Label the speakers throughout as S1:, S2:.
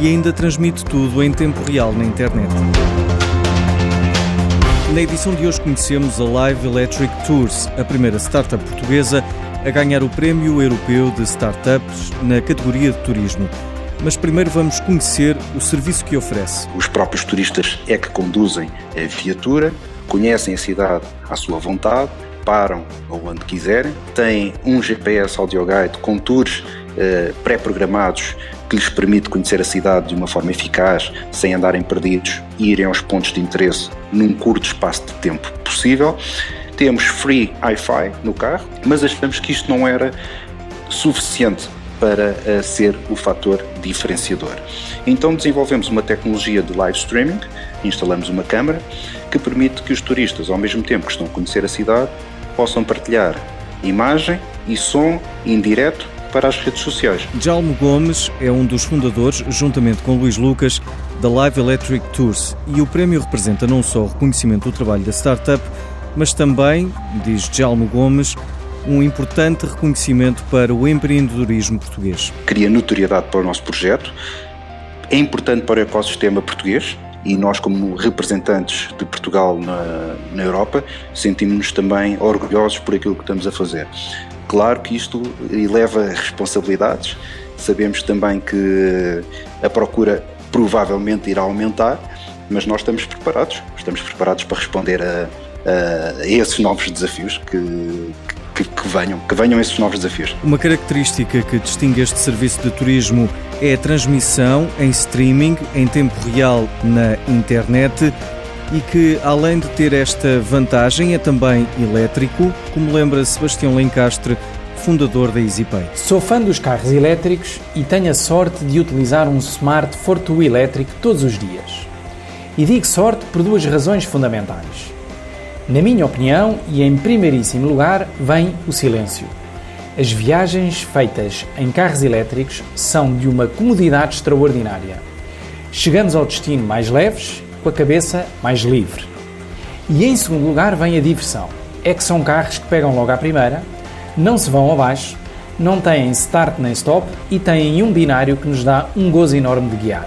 S1: e ainda transmite tudo em tempo real na internet. Na edição de hoje conhecemos a Live Electric Tours, a primeira startup portuguesa a ganhar o Prémio Europeu de Startups na categoria de turismo. Mas primeiro vamos conhecer o serviço que oferece.
S2: Os próprios turistas é que conduzem a viatura, conhecem a cidade à sua vontade, param onde quiserem, têm um GPS audio guide com tours eh, pré-programados que lhes permite conhecer a cidade de uma forma eficaz, sem andarem perdidos e irem aos pontos de interesse num curto espaço de tempo possível. Temos free Wi-Fi no carro, mas achamos que isto não era suficiente para uh, ser o fator diferenciador. Então desenvolvemos uma tecnologia de live streaming, instalamos uma câmara que permite que os turistas, ao mesmo tempo que estão a conhecer a cidade, possam partilhar imagem e som indireto para as redes sociais.
S1: Jalmo Gomes é um dos fundadores, juntamente com Luís Lucas, da Live Electric Tours e o prémio representa não só o reconhecimento do trabalho da startup, mas também, diz Jalmo Gomes, um importante reconhecimento para o empreendedorismo português.
S2: Cria notoriedade para o nosso projeto, é importante para o ecossistema português e nós, como representantes de Portugal na, na Europa, sentimos-nos também orgulhosos por aquilo que estamos a fazer. Claro que isto eleva responsabilidades, sabemos também que a procura provavelmente irá aumentar, mas nós estamos preparados, estamos preparados para responder a, a esses novos desafios que, que, que, venham, que venham esses novos desafios.
S1: Uma característica que distingue este serviço de turismo é a transmissão em streaming, em tempo real na internet e que, além de ter esta vantagem, é também elétrico, como lembra Sebastião Lencastre, fundador da EasyPay.
S3: Sou fã dos carros elétricos e tenho a sorte de utilizar um Smart Fortwo elétrico todos os dias. E digo sorte por duas razões fundamentais. Na minha opinião, e em primeiríssimo lugar, vem o silêncio. As viagens feitas em carros elétricos são de uma comodidade extraordinária. Chegamos ao destino mais leves com a cabeça mais livre. E em segundo lugar vem a diversão. É que são carros que pegam logo à primeira, não se vão abaixo, não têm start nem stop e têm um binário que nos dá um gozo enorme de guiar.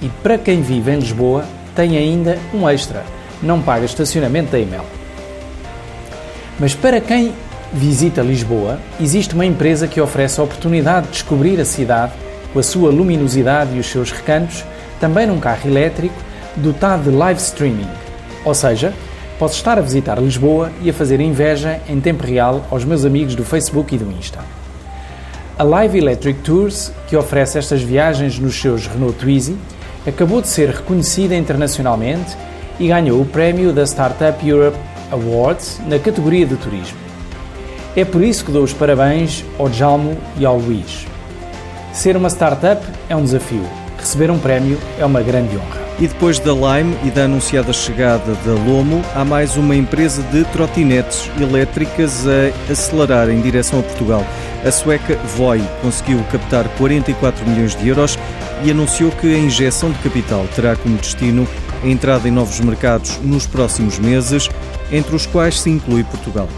S3: E para quem vive em Lisboa, tem ainda um extra: não paga estacionamento da Imel. Mas para quem visita Lisboa, existe uma empresa que oferece a oportunidade de descobrir a cidade com a sua luminosidade e os seus recantos, também num carro elétrico dotado de live streaming, ou seja, posso estar a visitar Lisboa e a fazer inveja em tempo real aos meus amigos do Facebook e do Insta. A Live Electric Tours, que oferece estas viagens nos seus Renault Twizy, acabou de ser reconhecida internacionalmente e ganhou o prémio da Startup Europe Awards na categoria de turismo. É por isso que dou os parabéns ao Jalmo e ao Luís. Ser uma startup é um desafio, receber um prémio é uma grande honra.
S1: E depois da Lime e da anunciada chegada da Lomo, há mais uma empresa de trotinetes elétricas a acelerar em direção a Portugal. A sueca Voi conseguiu captar 44 milhões de euros e anunciou que a injeção de capital terá como destino a entrada em novos mercados nos próximos meses, entre os quais se inclui Portugal.